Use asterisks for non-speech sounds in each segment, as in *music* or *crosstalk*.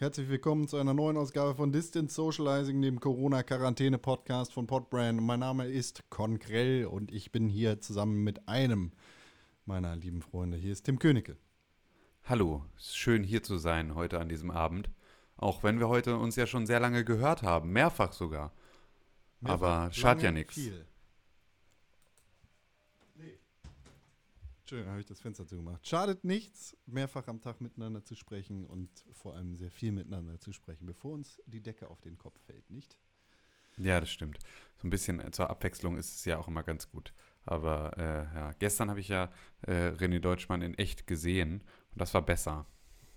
Herzlich willkommen zu einer neuen Ausgabe von Distance Socializing, dem Corona-Quarantäne-Podcast von Podbrand. Mein Name ist Konkrell und ich bin hier zusammen mit einem meiner lieben Freunde. Hier ist Tim Königke. Hallo, schön hier zu sein heute an diesem Abend. Auch wenn wir heute uns ja schon sehr lange gehört haben, mehrfach sogar. Mehrfach, Aber schadet ja nichts. Schön, habe ich das Fenster zugemacht. Schadet nichts, mehrfach am Tag miteinander zu sprechen und vor allem sehr viel miteinander zu sprechen, bevor uns die Decke auf den Kopf fällt, nicht? Ja, das stimmt. So ein bisschen zur Abwechslung ist es ja auch immer ganz gut. Aber äh, ja, gestern habe ich ja äh, René Deutschmann in echt gesehen und das war besser.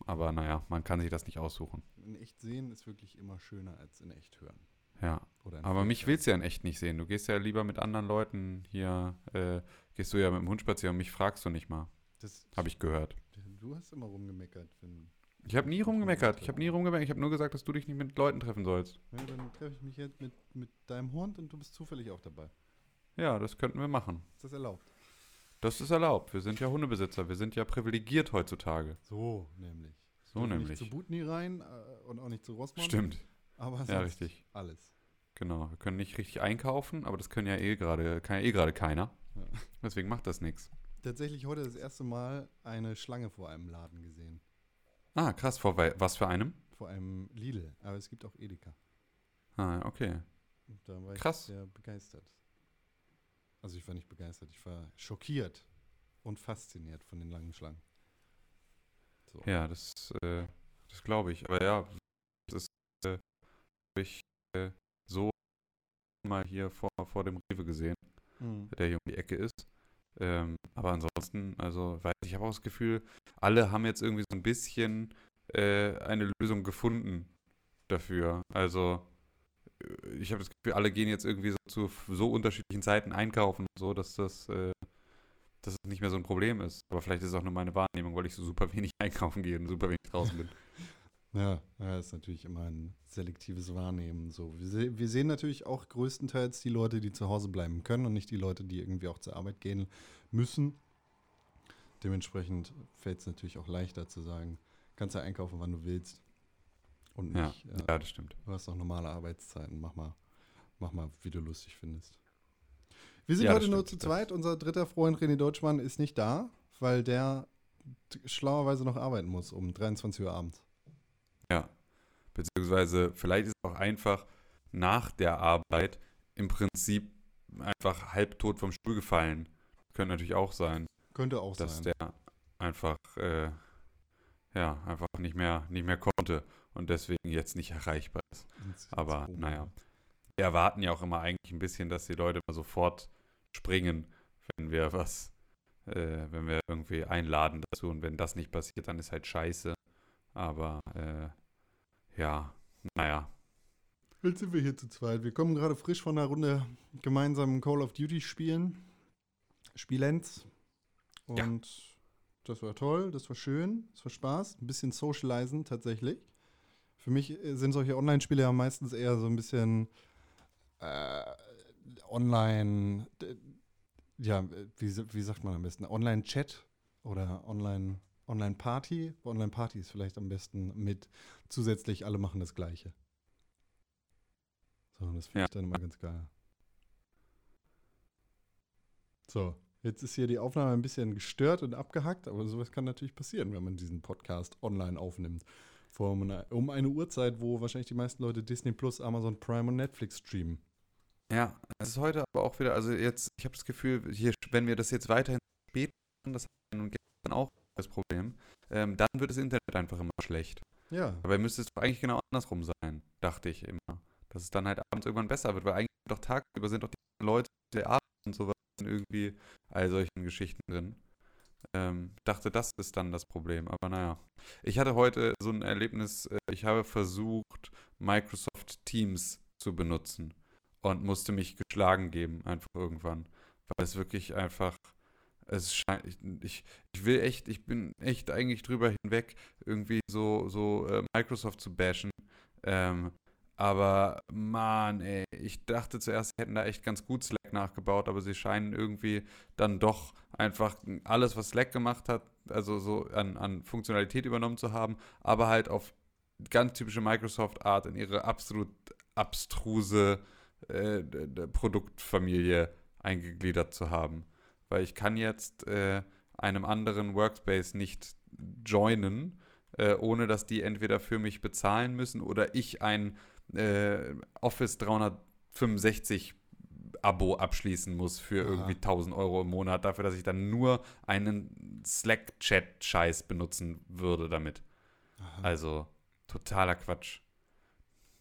Aber naja, man kann sich das nicht aussuchen. In echt sehen ist wirklich immer schöner als in echt hören. Ja. Aber mich willst du ja in echt nicht sehen. Du gehst ja lieber mit anderen Leuten hier, äh, gehst du ja mit dem Hund spazieren und mich fragst du nicht mal. Das habe ich gehört. Du hast immer rumgemeckert. Wenn ich habe nie rumgemeckert. Ich habe nie rumgemeckert. Ich habe nur gesagt, dass du dich nicht mit Leuten treffen sollst. Ja, dann treffe ich mich jetzt mit, mit deinem Hund und du bist zufällig auch dabei. Ja, das könnten wir machen. Ist das erlaubt? Das ist erlaubt. Wir sind ja Hundebesitzer. Wir sind ja privilegiert heutzutage. So, nämlich. So nämlich. Nicht zu Butni rein äh, und auch nicht zu Rossmann. Stimmt. Aber ja, richtig. alles. Genau, wir können nicht richtig einkaufen, aber das können ja eh gerade, kann ja eh gerade keiner. Ja. Deswegen macht das nichts. Tatsächlich heute das erste Mal eine Schlange vor einem Laden gesehen. Ah, krass, vor was für einem? Vor einem Lidl, aber es gibt auch Edeka. Ah, okay. Und da war krass. ich sehr begeistert. Also ich war nicht begeistert, ich war schockiert und fasziniert von den langen Schlangen. So. Ja, das, äh, das glaube ich. Aber ja, das ist äh, ich, äh, so mal hier vor, vor dem Rewe gesehen, mhm. der hier um die Ecke ist. Ähm, aber ansonsten, also, weiß ich habe auch das Gefühl, alle haben jetzt irgendwie so ein bisschen äh, eine Lösung gefunden dafür. Also, äh, ich habe das Gefühl, alle gehen jetzt irgendwie so zu so unterschiedlichen Zeiten einkaufen und so, dass das, äh, dass es nicht mehr so ein Problem ist. Aber vielleicht ist es auch nur meine Wahrnehmung, weil ich so super wenig *laughs* einkaufen gehe und super wenig draußen bin. Ja, ja, ist natürlich immer ein selektives Wahrnehmen. So, wir, se wir, sehen natürlich auch größtenteils die Leute, die zu Hause bleiben können und nicht die Leute, die irgendwie auch zur Arbeit gehen müssen. Dementsprechend fällt es natürlich auch leichter zu sagen, kannst du einkaufen, wann du willst. Und nicht, ja, äh, ja, das stimmt. Du hast auch normale Arbeitszeiten, mach mal, mach mal, wie du lustig findest. Wir sind ja, heute nur zu zweit. Unser dritter Freund René Deutschmann ist nicht da, weil der schlauerweise noch arbeiten muss um 23 Uhr abends. Beziehungsweise vielleicht ist es auch einfach nach der Arbeit im Prinzip einfach halbtot vom Stuhl gefallen. Könnte natürlich auch sein. Könnte auch dass sein. Dass der einfach, äh, ja, einfach nicht mehr, nicht mehr konnte und deswegen jetzt nicht erreichbar ist. Aber naja. Wir erwarten ja auch immer eigentlich ein bisschen, dass die Leute mal sofort springen, wenn wir was, äh, wenn wir irgendwie einladen dazu. Und wenn das nicht passiert, dann ist halt scheiße. Aber äh, ja, naja. Jetzt sind wir hier zu zweit. Wir kommen gerade frisch von einer Runde gemeinsamen Call of Duty spielen. Spielenz. Und ja. das war toll, das war schön, das war Spaß. Ein bisschen socializen tatsächlich. Für mich sind solche Online-Spiele ja meistens eher so ein bisschen äh, online, ja, wie, wie sagt man am besten? Online-Chat oder Online- Online-Party. Online-Party ist vielleicht am besten mit zusätzlich alle machen das Gleiche. So, das finde ja. ich dann immer ganz geil. So, jetzt ist hier die Aufnahme ein bisschen gestört und abgehackt, aber sowas kann natürlich passieren, wenn man diesen Podcast online aufnimmt. Vor um eine, um eine Uhrzeit, wo wahrscheinlich die meisten Leute Disney Plus, Amazon Prime und Netflix streamen. Ja, es ist heute aber auch wieder, also jetzt, ich habe das Gefühl, hier, wenn wir das jetzt weiterhin spät machen, das und gestern auch das Problem, ähm, dann wird das Internet einfach immer schlecht. Ja. Aber müsste es doch eigentlich genau andersrum sein, dachte ich immer. Dass es dann halt abends irgendwann besser wird, weil eigentlich doch tagsüber sind doch die Leute, die abends und sowas irgendwie all solchen Geschichten drin. Ähm, dachte, das ist dann das Problem. Aber naja. Ich hatte heute so ein Erlebnis, äh, ich habe versucht, Microsoft Teams zu benutzen und musste mich geschlagen geben, einfach irgendwann. Weil es wirklich einfach es scheint, ich, ich will echt, ich bin echt eigentlich drüber hinweg, irgendwie so, so äh, Microsoft zu bashen. Ähm, aber man, ey, ich dachte zuerst, sie hätten da echt ganz gut Slack nachgebaut, aber sie scheinen irgendwie dann doch einfach alles, was Slack gemacht hat, also so an, an Funktionalität übernommen zu haben, aber halt auf ganz typische Microsoft-Art in ihre absolut abstruse äh, Produktfamilie eingegliedert zu haben. Weil ich kann jetzt äh, einem anderen Workspace nicht joinen, äh, ohne dass die entweder für mich bezahlen müssen oder ich ein äh, Office 365 Abo abschließen muss für Aha. irgendwie 1000 Euro im Monat, dafür, dass ich dann nur einen Slack-Chat-Scheiß benutzen würde damit. Aha. Also totaler Quatsch.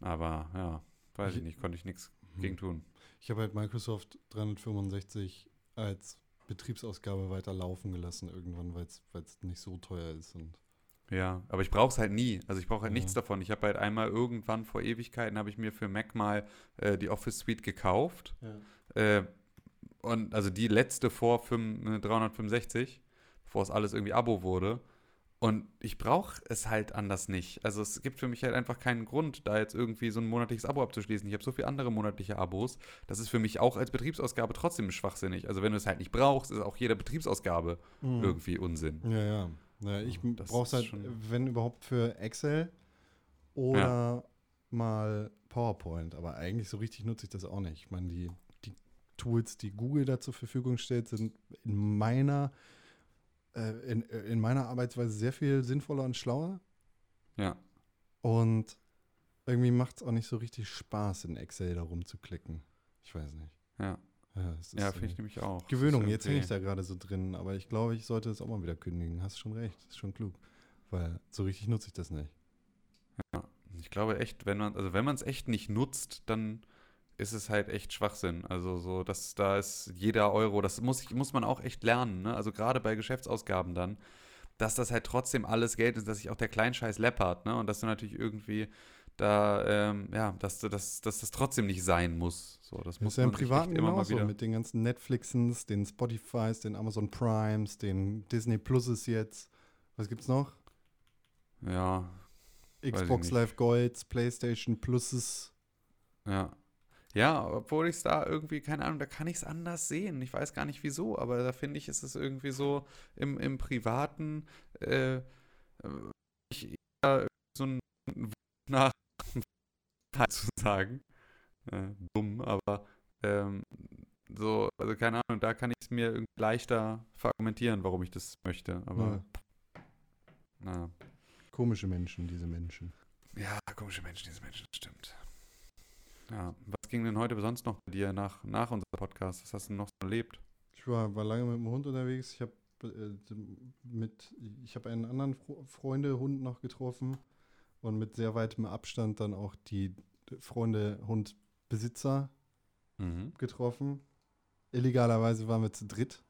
Aber ja, weiß ich, ich nicht, konnte ich nichts hm. gegen tun. Ich habe halt Microsoft 365 als Betriebsausgabe weiter laufen gelassen irgendwann, weil es nicht so teuer ist. Und ja, aber ich brauche es halt nie. Also ich brauche halt ja. nichts davon. Ich habe halt einmal irgendwann vor Ewigkeiten habe ich mir für Mac mal äh, die Office Suite gekauft. Ja. Äh, und also die letzte vor 5, 365, bevor es alles irgendwie Abo wurde. Und ich brauche es halt anders nicht. Also es gibt für mich halt einfach keinen Grund, da jetzt irgendwie so ein monatliches Abo abzuschließen. Ich habe so viele andere monatliche Abos. Das ist für mich auch als Betriebsausgabe trotzdem schwachsinnig. Also wenn du es halt nicht brauchst, ist auch jede Betriebsausgabe mhm. irgendwie Unsinn. Ja, ja. ja ich brauche es halt, wenn überhaupt, für Excel oder ja. mal PowerPoint. Aber eigentlich so richtig nutze ich das auch nicht. Ich meine, die, die Tools, die Google da zur Verfügung stellt, sind in meiner äh, in, äh, in meiner Arbeitsweise sehr viel sinnvoller und schlauer. Ja. Und irgendwie macht es auch nicht so richtig Spaß, in Excel da rumzuklicken. Ich weiß nicht. Ja. Ja, ja finde ich nämlich auch. Gewöhnung, jetzt hänge ich da gerade so drin, aber ich glaube, ich sollte es auch mal wieder kündigen. Hast schon recht, ist schon klug. Weil so richtig nutze ich das nicht. Ja, ich glaube echt, wenn man, also wenn man es echt nicht nutzt, dann ist es halt echt Schwachsinn. Also so, dass da ist jeder Euro, das muss, muss man auch echt lernen. Ne? Also gerade bei Geschäftsausgaben dann, dass das halt trotzdem alles Geld ist, dass sich auch der Kleinscheiß läppert. Ne? Und dass du natürlich irgendwie da, ähm, ja, dass, dass, dass das trotzdem nicht sein muss. So, das, das muss ja im Privaten immer mal wieder. mit den ganzen Netflixens, den Spotifys, den Amazon Primes, den Disney Pluses jetzt. Was gibt's noch? Ja. Xbox Live Golds, PlayStation Pluses. Ja. Ja, obwohl ich es da irgendwie, keine Ahnung, da kann ich es anders sehen. Ich weiß gar nicht wieso, aber da finde ich, ist es irgendwie so im, im Privaten, äh, ich eher so ein nach *laughs* zu sagen. Äh, dumm, aber ähm, so, also keine Ahnung, da kann ich es mir irgendwie leichter verargumentieren, warum ich das möchte. Aber ja. na. Komische Menschen, diese Menschen. Ja, komische Menschen, diese Menschen, das stimmt. Ja, ging denn heute sonst noch bei dir nach, nach unserem Podcast? Was hast du noch so erlebt? Ich war, war lange mit dem Hund unterwegs. Ich habe äh, mit, ich habe einen anderen Freunde-Hund noch getroffen und mit sehr weitem Abstand dann auch die Freunde-Hund-Besitzer mhm. getroffen. Illegalerweise waren wir zu dritt.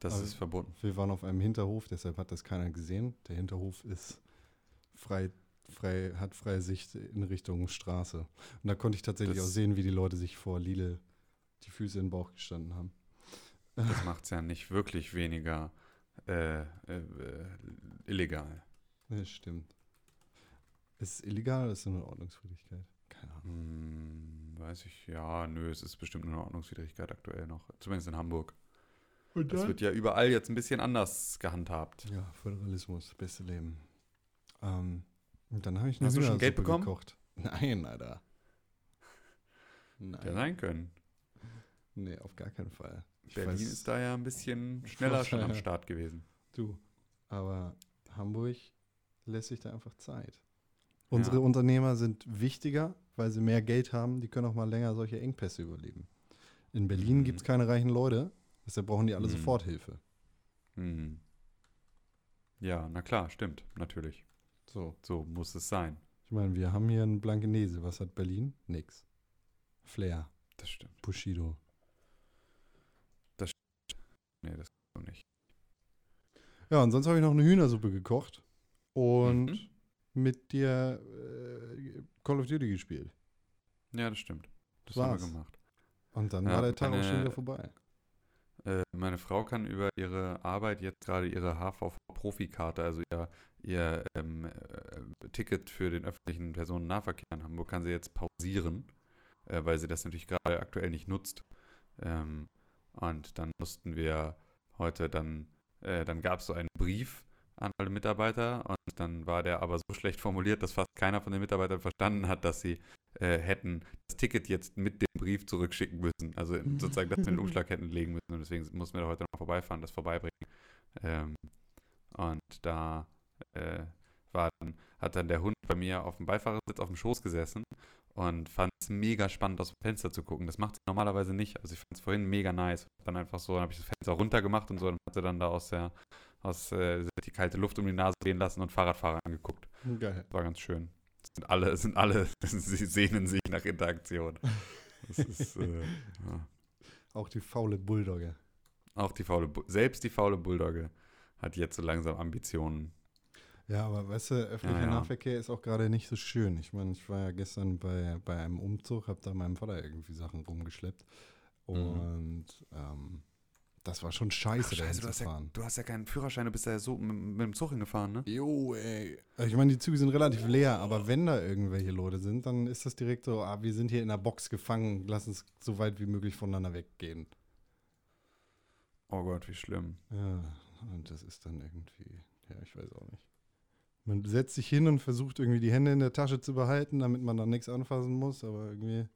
Das also ist verboten. Wir waren auf einem Hinterhof, deshalb hat das keiner gesehen. Der Hinterhof ist frei frei, hat freie Sicht in Richtung Straße. Und da konnte ich tatsächlich das auch sehen, wie die Leute sich vor Lille die Füße in den Bauch gestanden haben. Das macht es ja nicht wirklich weniger äh, äh, illegal. Das stimmt. Ist es illegal oder ist es eine Ordnungswidrigkeit? Keine Ahnung. Hm, weiß ich, ja, nö, es ist bestimmt eine Ordnungswidrigkeit aktuell noch. Zumindest in Hamburg. Und das wird ja überall jetzt ein bisschen anders gehandhabt. Ja, Föderalismus, beste Leben. Ähm, und dann habe ich Hast du schon Geld bekommen? Gekocht. *laughs* Nein, Alter. Nein. Hätte sein können. Nee, auf gar keinen Fall. Ich Berlin weiß, ist da ja ein bisschen schneller schon am *laughs* Start gewesen. Du, aber Hamburg lässt sich da einfach Zeit. Unsere ja. Unternehmer sind wichtiger, weil sie mehr Geld haben. Die können auch mal länger solche Engpässe überleben. In Berlin mhm. gibt es keine reichen Leute, deshalb brauchen die alle mhm. Soforthilfe. Mhm. Ja, na klar, stimmt, natürlich. So. So muss es sein. Ich meine, wir haben hier einen Blankenese. Was hat Berlin? Nix. Flair. Das stimmt. Bushido. Das stimmt. Nee, das nicht. Ja, und sonst habe ich noch eine Hühnersuppe gekocht und mhm. mit dir äh, Call of Duty gespielt. Ja, das stimmt. Das War's. haben wir gemacht. Und dann ja, war der Tag auch schon wieder vorbei. Äh, meine Frau kann über ihre Arbeit jetzt gerade ihre HVV-Profikarte, also ihr ihr ähm, äh, Ticket für den öffentlichen Personennahverkehr in Hamburg kann sie jetzt pausieren, äh, weil sie das natürlich gerade aktuell nicht nutzt. Ähm, und dann mussten wir heute dann, äh, dann gab es so einen Brief an alle Mitarbeiter und dann war der aber so schlecht formuliert, dass fast keiner von den Mitarbeitern verstanden hat, dass sie äh, hätten das Ticket jetzt mit dem Brief zurückschicken müssen. Also sozusagen das in den Umschlag *laughs* hätten legen müssen und deswegen mussten wir da heute noch vorbeifahren, das vorbeibringen. Ähm, und da äh, war dann, hat dann der Hund bei mir auf dem Beifahrersitz auf dem Schoß gesessen und fand es mega spannend, aus dem Fenster zu gucken. Das macht sie normalerweise nicht. Also ich fand es vorhin mega nice. Dann einfach so, dann habe ich das Fenster runtergemacht und so, dann hat sie dann da aus der, aus äh, die kalte Luft um die Nase gehen lassen und Fahrradfahrer angeguckt. Geil. War ganz schön. Sind alle, sind alle, *laughs* sie sehnen sich nach Interaktion. Ist, äh, ja. Auch die faule Bulldogge. Auch die faule, Bu- selbst die faule Bulldogge hat jetzt so langsam Ambitionen. Ja, aber weißt du, öffentlicher Ja, ja. Nahverkehr ist auch gerade nicht so schön. Ich meine, ich war ja gestern bei, bei einem Umzug, habe da meinem Vater irgendwie Sachen rumgeschleppt. Mhm. Und ähm, das war schon scheiße, da du, hast ja, du hast ja keinen Führerschein, du bist ja so mit, mit dem Zug hingefahren, ne? Jo, ey. Ich meine, die Züge sind relativ leer, aber wenn da irgendwelche Leute sind, dann ist das direkt so, ah, wir sind hier in der Box gefangen, lass uns so weit wie möglich voneinander weggehen. Oh Gott, wie schlimm. Ja, und das ist dann irgendwie, ja, ich weiß auch nicht. Man setzt sich hin und versucht irgendwie die Hände in der Tasche zu behalten, damit man dann nichts anfassen muss, aber irgendwie.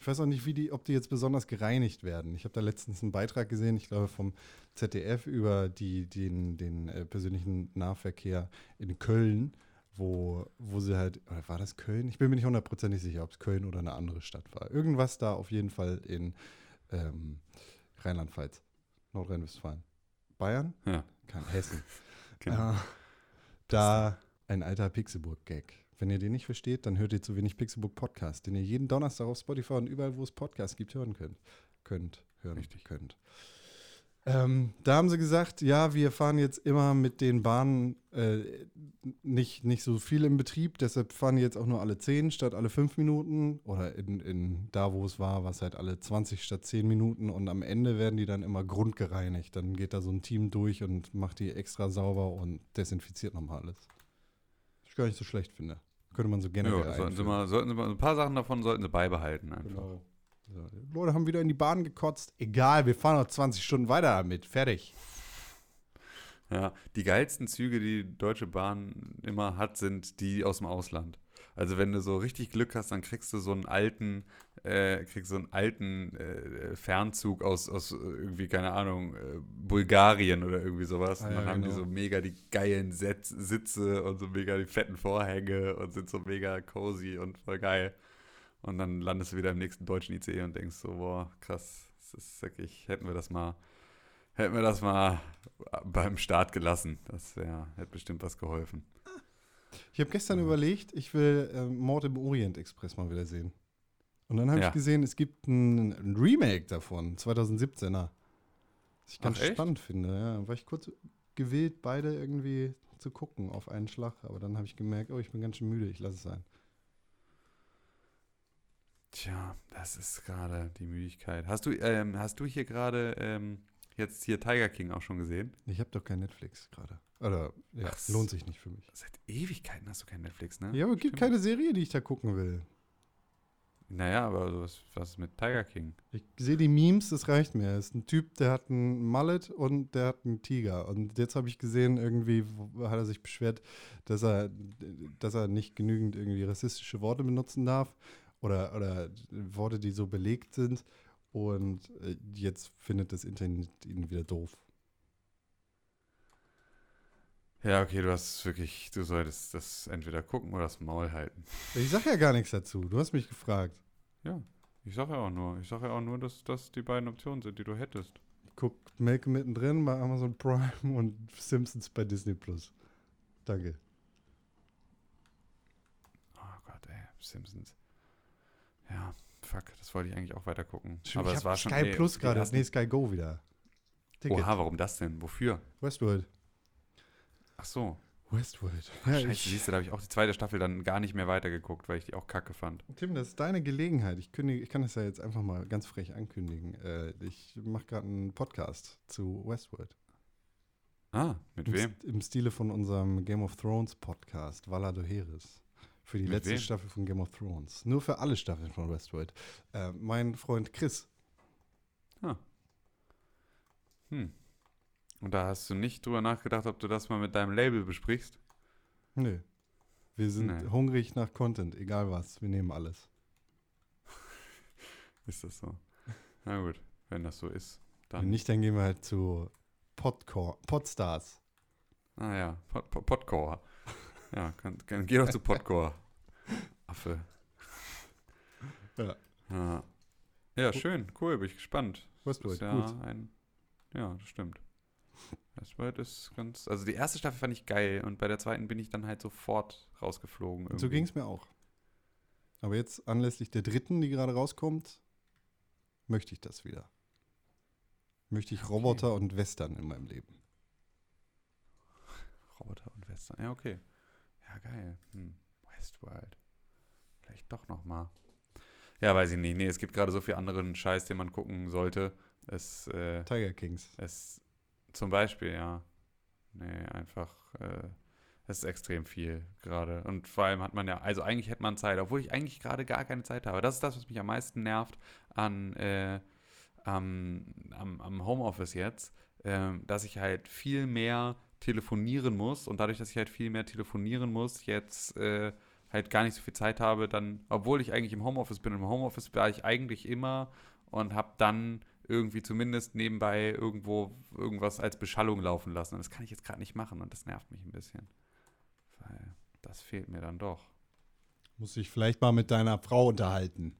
Ich weiß auch nicht, wie die, ob die jetzt besonders gereinigt werden. Ich habe da letztens einen Beitrag gesehen, ich glaube vom ZDF über die, den, den äh, persönlichen Nahverkehr in Köln, wo, wo sie halt, oder war das Köln? Ich bin mir nicht hundertprozentig sicher, ob es Köln oder eine andere Stadt war. Irgendwas da auf jeden Fall in ähm, Rheinland-Pfalz, Nordrhein-Westfalen. Bayern? Ja. Kein Hessen. *laughs* Genau. Äh, da ein alter Pixelburg-Gag. Wenn ihr den nicht versteht, dann hört ihr zu wenig Pixelburg Podcast, den ihr jeden Donnerstag auf Spotify und überall, wo es Podcasts gibt, hören könnt. Könnt, hören, Richtig. könnt. Ähm, da haben sie gesagt, ja, wir fahren jetzt immer mit den Bahnen äh, nicht, nicht so viel im Betrieb, deshalb fahren die jetzt auch nur alle 10 statt alle 5 Minuten. Oder in, in da, wo es war, war es halt alle 20 statt 10 Minuten und am Ende werden die dann immer grundgereinigt. Dann geht da so ein Team durch und macht die extra sauber und desinfiziert nochmal alles. Was ich gar nicht so schlecht finde. Könnte man so generell Ja, sollten sie, mal, sollten sie mal, ein paar Sachen davon sollten sie beibehalten einfach. Genau. So, Leute haben wieder in die Bahn gekotzt. Egal, wir fahren noch 20 Stunden weiter damit. Fertig. Ja, die geilsten Züge, die die Deutsche Bahn immer hat, sind die aus dem Ausland. Also wenn du so richtig Glück hast, dann kriegst du so einen alten, äh, kriegst so einen alten äh, Fernzug aus, aus irgendwie, keine Ahnung, äh, Bulgarien oder irgendwie sowas. Ah, und dann ja, haben die genau. so mega die geilen Setz Sitze und so mega die fetten Vorhänge und sind so mega cozy und voll geil. Und dann landest du wieder im nächsten deutschen ICE und denkst so, boah, krass, das ist wirklich, hätten wir das mal, hätten wir das mal beim Start gelassen. Das wär, hätte bestimmt was geholfen. Ich habe gestern überlegt, ich will äh, Mord im Orient Express mal wieder sehen. Und dann habe Ja. ich gesehen, es gibt ein, ein Remake davon, 2017er. Was ich ganz Ach, echt? spannend finde. Ja, war ich kurz gewillt, beide irgendwie zu gucken auf einen Schlag. Aber dann habe ich gemerkt, oh, ich bin ganz schön müde, ich lasse es sein. Tja, das ist gerade die Müdigkeit. Hast du, ähm, hast du hier gerade ähm, jetzt hier Tiger King auch schon gesehen? Ich habe doch kein Netflix gerade. Oder, ja, Ach, lohnt sich nicht für mich. Seit Ewigkeiten hast du kein Netflix, ne? Ja, aber es gibt keine Serie, die ich da gucken will. Naja, aber was, was ist mit Tiger King? Ich sehe die Memes, das reicht mir. Es ist ein Typ, der hat einen Mallet und der hat einen Tiger. Und jetzt habe ich gesehen, irgendwie hat er sich beschwert, dass er, dass er nicht genügend irgendwie rassistische Worte benutzen darf oder, oder Worte, die so belegt sind. Und äh, jetzt findet das Internet ihn wieder doof. Ja, okay, du hast wirklich, du solltest das entweder gucken oder das Maul halten. Ich sag ja gar nichts dazu. Du hast mich gefragt. Ja, ich sage ja auch nur, ich sage ja auch nur, dass das die beiden Optionen sind, die du hättest. Guck Malcolm mittendrin bei Amazon Prime *laughs* und Simpsons bei Disney Plus. Danke. Oh Gott, ey, Simpsons. Ja, fuck, das wollte ich eigentlich auch weiter gucken. Aber es war schon Sky Plus gerade. Nee, Sky Go wieder. Ticket. Oha, warum das denn? Wofür? Westworld. Ach so. Westworld. Ja, Scheiße, ich, siehst du, da habe ich auch die zweite Staffel dann gar nicht mehr weitergeguckt, weil ich die auch kacke fand. Tim, das ist deine Gelegenheit. Ich, kündige, ich kann das ja jetzt einfach mal ganz frech ankündigen. Äh, ich mache gerade einen Podcast zu Westworld. Ah, mit Im, wem? Im Stile von unserem Game of Thrones Podcast, Vala Doheris. Für die Mit letzte wem? Staffel von Game of Thrones. Nur für alle Staffeln von Westworld. Äh, mein Freund Chris. Hm. Und da hast du nicht drüber nachgedacht, ob du das mal mit deinem Label besprichst? Nee. Wir sind Nee. hungrig nach Content, egal was. Wir nehmen alles. *laughs* Ist das so? Na gut, wenn das so ist, Wenn dann. nicht, dann gehen wir halt zu Podcore, Podstars. Ah ja, Pod, Pod, Podcore. Ja, kann, kann, geh doch zu Podcore. *laughs* Affe. Ja. Ja. Ja, schön, cool, bin ich gespannt. Westworld, ist ja gut. ein. Ja, das stimmt. Westworld ist ganz. Also die erste Staffel fand ich geil und bei der zweiten bin ich dann halt sofort rausgeflogen. So irgendwie. ging es mir auch. Aber jetzt anlässlich der dritten, die gerade rauskommt, möchte ich das wieder. Möchte ich Okay. Roboter und Western in meinem Leben. Roboter und Western. Ja, okay. Ja, geil. Hm. Westworld. Vielleicht doch nochmal. Ja, weiß ich nicht. Nee, es gibt gerade so viel anderen Scheiß, den man gucken sollte. Es, äh, Tiger Kings. es, zum Beispiel, ja. Nee, einfach, äh, es ist extrem viel gerade. Und vor allem hat man ja, also eigentlich hätte man Zeit, obwohl ich eigentlich gerade gar keine Zeit habe. Das ist das, was mich am meisten nervt an, äh, am, am, am Homeoffice jetzt, ähm, dass ich halt viel mehr telefonieren muss und dadurch, dass ich halt viel mehr telefonieren muss, jetzt äh, halt gar nicht so viel Zeit habe, dann, obwohl ich eigentlich im Homeoffice bin, im Homeoffice war ich eigentlich immer und habe dann irgendwie zumindest nebenbei irgendwo irgendwas als Beschallung laufen lassen. Und das kann ich jetzt gerade nicht machen und das nervt mich ein bisschen. Weil das fehlt mir dann doch. Muss ich vielleicht mal mit deiner Frau unterhalten.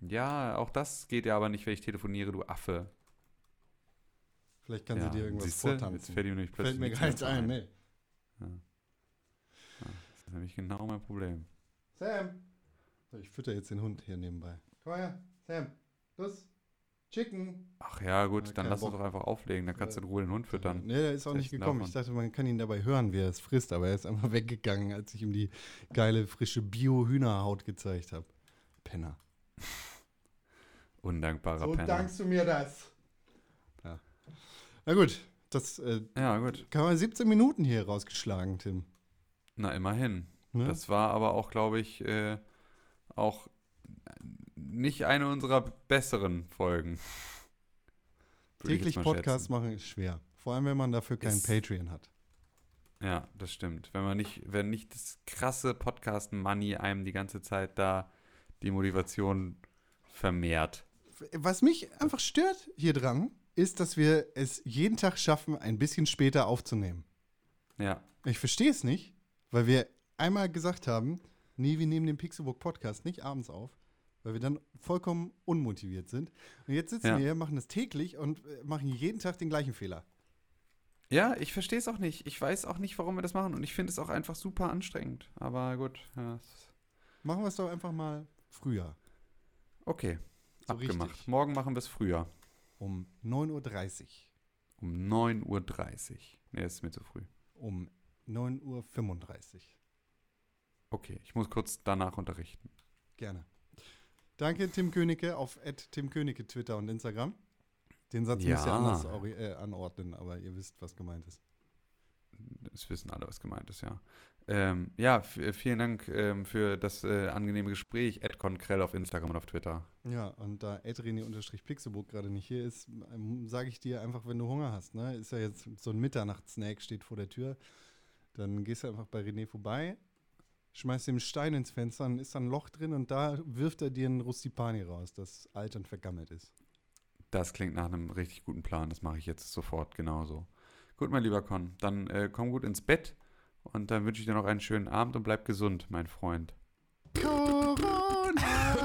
Ja, auch das geht ja aber nicht, wenn ich telefoniere, du Affe. Vielleicht kann ja, sie dir irgendwas siehste, Jetzt vortanzen. fällt, ihm nämlich plötzlich Fällt mir gar nichts ein, nee. Das ist nämlich genau mein Problem. Sam! So, Ich fütter jetzt den Hund hier nebenbei. Komm her, Sam. Los. Chicken. Ach ja, gut, Ja, dann lass uns Bock. doch einfach auflegen, dann kannst du in Ruhe den Hund füttern. Nee, der ist auch nicht gekommen. davon? Ich dachte, man kann ihn dabei hören, wie er es frisst, aber er ist einfach *laughs* weggegangen, als ich ihm die geile, frische Bio-Hühnerhaut gezeigt habe. Penner. Undankbarer Penner. du mir das. Na gut, das äh, Ja, gut. kann man 17 Minuten hier rausgeschlagen, Tim. Na, immerhin. Ne? Das war aber auch, glaube ich, äh, auch nicht eine unserer besseren Folgen. Täglich Podcast schätzen. machen ist schwer. Vor allem, wenn man dafür kein Ist- Patreon hat. Ja, das stimmt. Wenn man nicht, wenn nicht das krasse Podcast-Money einem die ganze Zeit da die Motivation vermehrt. Was mich einfach stört hier dran, ist, dass wir es jeden Tag schaffen, ein bisschen später aufzunehmen. Ja, Ich verstehe es nicht, weil wir einmal gesagt haben, nee, wir nehmen den Pixelbook Podcast nicht abends auf, weil wir dann vollkommen unmotiviert sind. Und jetzt sitzen Ja. wir hier, machen das täglich und äh, machen jeden Tag den gleichen Fehler. Ja, ich verstehe es auch nicht. Ich weiß auch nicht, warum wir das machen. Und ich finde es auch einfach super anstrengend. Aber gut, ja, Machen wir es doch einfach mal früher. okay, So abgemacht. richtig. Morgen machen wir es früher. Um 9.30 Uhr. Um 9.30 Uhr. Nee, das ist mir zu früh. Um 9.35 Uhr. Okay, ich muss kurz danach unterrichten. Gerne. Danke, Tim Königke, auf Tim Königke Twitter und Instagram. Den Satz müsst ihr Ja. anders äh, anordnen, aber ihr wisst, was gemeint ist. Das wissen alle, was gemeint ist, ja. Ähm, ja, v- vielen Dank ähm, für das äh, angenehme Gespräch. Ed Konkrell auf Instagram und auf Twitter. Ja, und da Edrene-Pixelburg gerade nicht hier ist, sage ich dir einfach, wenn du Hunger hast. Ne? Ist ja jetzt so ein Mitternachtssnack, steht vor der Tür. Dann gehst du einfach bei René vorbei, schmeißt ihm einen Stein ins Fenster, dann ist da ein Loch drin und da wirft er dir ein Rustipani raus, das alt und vergammelt ist. Das klingt nach einem richtig guten Plan. Das mache ich jetzt sofort genauso. Gut, mein lieber Con, dann äh, komm gut ins Bett und dann wünsche ich dir noch einen schönen Abend und bleib gesund, mein Freund. Corona.